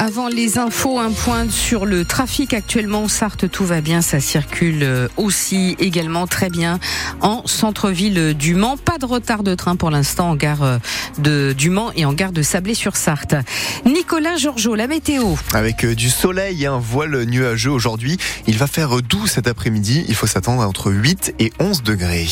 Avant les infos, un point sur le trafic actuellement en Sarthe, tout va bien, ça circule euh, aussi également très bien en centre-ville du Mans. Pas de retard de train pour l'instant en gare euh, de du Mans et en gare de Sablé-sur-Sarthe. Nicolas Georgeot, la météo. Avec euh, du soleil et un voile nuageux aujourd'hui, il va faire doux cet après-midi. Il faut s'attendre à entre 8 et 11 degrés.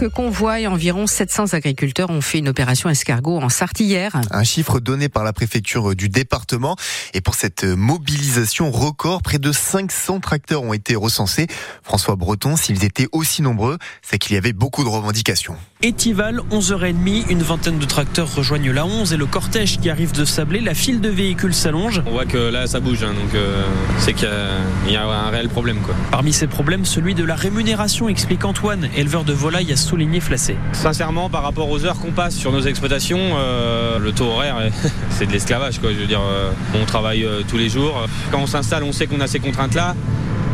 Cinq convois et environ 700 agriculteurs ont fait une opération escargot en Sarthe hier. Un chiffre donné par la préfecture du département. Et pour cette mobilisation record, près de 500 tracteurs ont été recensés. François Breton, s'ils étaient aussi nombreux, c'est qu'il y avait beaucoup de revendications. Étival, 11h30, une vingtaine de tracteurs rejoignent la 11 et le cortège qui arrive de Sablé, la file de véhicules s'allonge. On voit que là ça bouge, hein, donc euh, c'est qu'il y, a un réel problème. Quoi. Parmi ces problèmes, celui de la rémunération, explique Antoine, éleveur de volailles à Sincèrement, par rapport aux heures qu'on passe sur nos exploitations, euh, le taux horaire, c'est de l'esclavage. Je veux dire, euh, on travaille tous les jours. Quand on s'installe, on sait qu'on a ces contraintes-là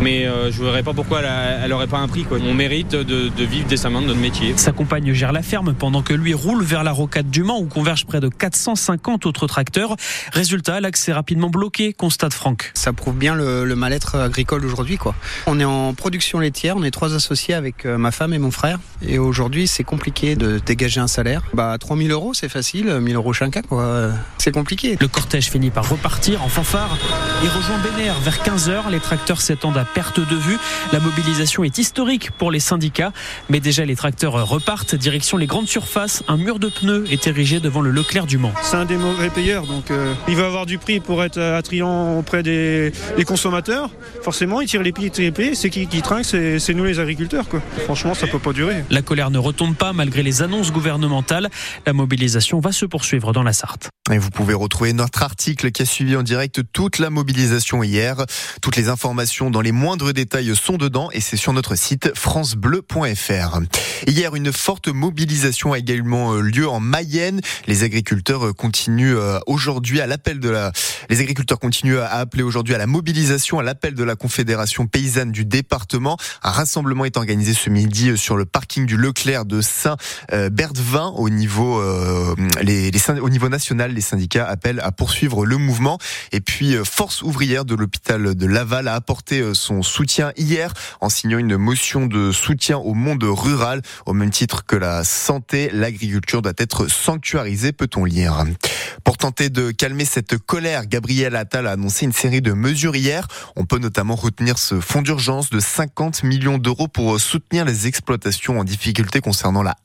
mais euh, je ne verrais pas pourquoi elle n'aurait pas un prix. Quoi. On mérite de, vivre décemment de notre métier. Sa compagne gère la ferme pendant que lui roule vers la rocade du Mans où convergent près de 450 autres tracteurs. Résultat, l'accès rapidement bloqué, constate Franck. Ça prouve bien le, mal-être agricole aujourd'hui. Quoi. On est en production laitière, on est trois associés avec euh, ma femme et mon frère. Et aujourd'hui, c'est compliqué de dégager un salaire. Bah, 3000 euros, c'est facile, 1000 euros chacun, quoi. C'est compliqué. Le cortège finit par repartir en fanfare et rejoint Bénère vers 15h. Les tracteurs s'étendent à perte de vue. La mobilisation est historique pour les syndicats, mais déjà les tracteurs repartent direction les grandes surfaces. Un mur de pneus est érigé devant le Leclerc du Mans. C'est un des mauvais payeurs, donc euh, il va avoir du prix pour être attrayant auprès des, consommateurs. Forcément, il tire les pieds, les pieds. C'est qui qui trinque, c'est nous les agriculteurs. Quoi. Franchement, ça peut pas durer. La colère ne retombe pas malgré les annonces gouvernementales. La mobilisation va se poursuivre dans la Sarthe. Et vous pouvez retrouver notre article qui a suivi en direct toute la mobilisation hier. Toutes les informations dans les moindres détails sont dedans et c'est sur notre site francebleu.fr. Hier, une forte mobilisation a également euh, lieu en Mayenne. Les agriculteurs euh, continuent euh, aujourd'hui à l'appel de la, les agriculteurs continuent à appeler aujourd'hui à la mobilisation, à l'appel de la Confédération paysanne du département. Un rassemblement est organisé ce midi sur le parking du Leclerc de Saint-Berdevin au niveau, les, les, au niveau national. Les syndicats appellent à poursuivre le mouvement. Et puis, Force ouvrière de l'hôpital de Laval a apporté son soutien hier en signant une motion de soutien au monde rural. Au même titre que la santé, l'agriculture doit être sanctuarisée, peut-on lire. Pour tenter de calmer cette colère, Gabriel Attal a annoncé une série de mesures hier. On peut notamment retenir ce fonds d'urgence de 50 millions d'euros pour soutenir les exploitations en difficulté concernant la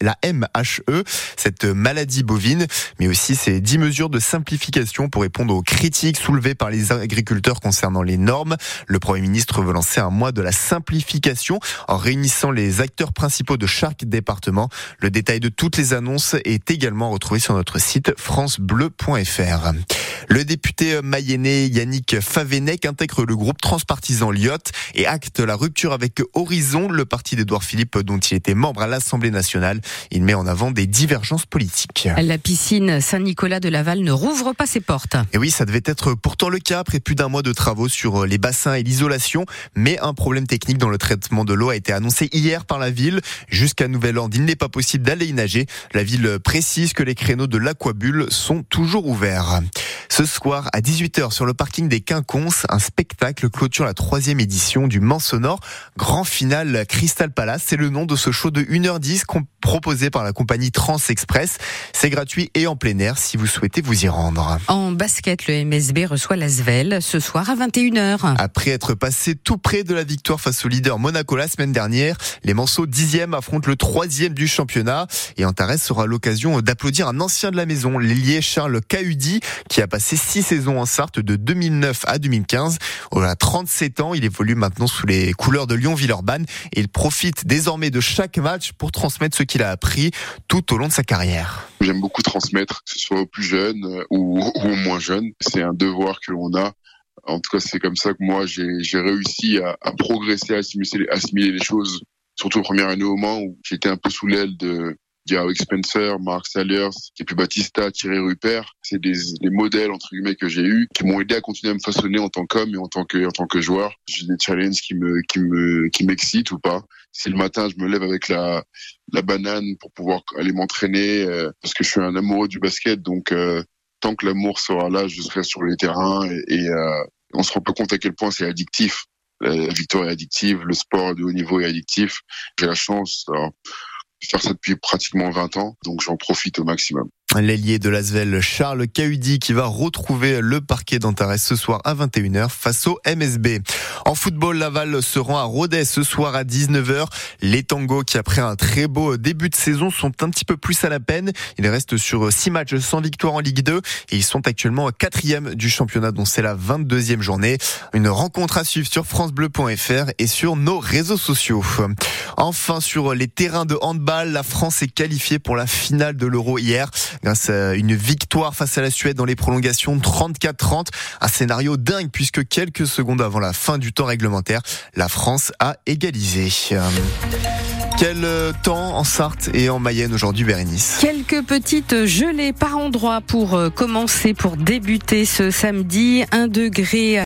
la MHE, cette maladie bovine, mais aussi ces 10 mesures de simplification pour répondre aux critiques soulevées par les agriculteurs concernant les normes. Le Premier ministre veut lancer un mois de la simplification en réunissant les acteurs principaux de chaque département. Le détail de toutes les annonces est également retrouvé sur notre site francebleu.fr. Le député mayennais Yannick Favenec intègre le groupe transpartisan Lyotte et acte la rupture avec Horizon, le parti d'Edouard Philippe dont il était membre à l'Assemblée nationale. Il met en avant des divergences politiques. La piscine Saint-Nicolas de Laval ne rouvre pas ses portes. Et oui, ça devait être pourtant le cas après plus d'un mois de travaux sur les bassins et l'isolation, mais un problème technique dans le traitement de l'eau a été annoncé hier par la ville. Jusqu'à nouvel ordre, il n'est pas possible d'aller y nager. La ville précise que les créneaux de l'aquabulle sont toujours ouverts. Ce soir, à 18h, sur le parking des Quinconces, un spectacle clôture la troisième édition du Mans Sonore. Grand final Crystal Palace, c'est le nom de ce show de 1h10 proposé par la compagnie Trans Express. C'est gratuit et en plein air si vous souhaitez vous y rendre. En basket, le MSB reçoit l'Asvel ce soir à 21h. Après être passé tout près de la victoire face au leader Monaco la semaine dernière, les Manceaux 10e affrontent le troisième du championnat et Antares aura l'occasion d'applaudir un ancien de la maison, l'ailier Charles Cahudi, qui a passé passé six saisons en Sarthe de 2009 à 2015. Il a 37 ans, il évolue maintenant sous les couleurs de Lyon-Villeurbanne et il profite désormais de chaque match pour transmettre ce qu'il a appris tout au long de sa carrière. J'aime beaucoup transmettre, que ce soit aux plus jeunes euh, ou, aux moins jeunes. C'est un devoir que l'on a. En tout cas, c'est comme ça que moi, j'ai réussi à, progresser, à assimiler, assimiler les choses surtout la première année au Mans où j'étais un peu sous l'aile de, Gary Spencer, Mark Saliers, et puis Batista, Thierry Rupert. C'est des, des, modèles, entre guillemets, que j'ai eus, qui m'ont aidé à continuer à me façonner en tant qu'homme et en tant que, en tant que joueur. J'ai des challenges qui me, qui me, qui m'excitent ou pas. Si le matin, je me lève avec la, la banane pour pouvoir aller m'entraîner, euh, parce que je suis un amoureux du basket, donc, euh, tant que l'amour sera là, je serai sur les terrains et, euh, on se rend pas compte à quel point c'est addictif. La, victoire est addictive, le sport de haut niveau est addictif. J'ai la chance de faire ça depuis pratiquement 20 ans, donc j'en profite au maximum. L'ailier de l'Asvel, Charles Cahudi, qui va retrouver le parquet d'Antares ce soir à 21h face au MSB. En football, Laval se rend à Rodez ce soir à 19h. Les Tangos, qui après un très beau début de saison, sont un petit peu plus à la peine. Ils restent sur 6 matchs sans victoire en Ligue 2 et ils sont actuellement quatrième du championnat dont c'est la 22e journée. Une rencontre à suivre sur francebleu.fr et sur nos réseaux sociaux. Enfin, sur les terrains de handball, la France est qualifiée pour la finale de l'Euro hier grâce à une victoire face à la Suède dans les prolongations 34-30. Un scénario dingue puisque quelques secondes avant la fin du temps réglementaire, la France a égalisé. Quel euh, temps en Sarthe et en Mayenne aujourd'hui, Bérénice? Quelques petites gelées par endroits pour euh, commencer, pour débuter ce samedi. Un degré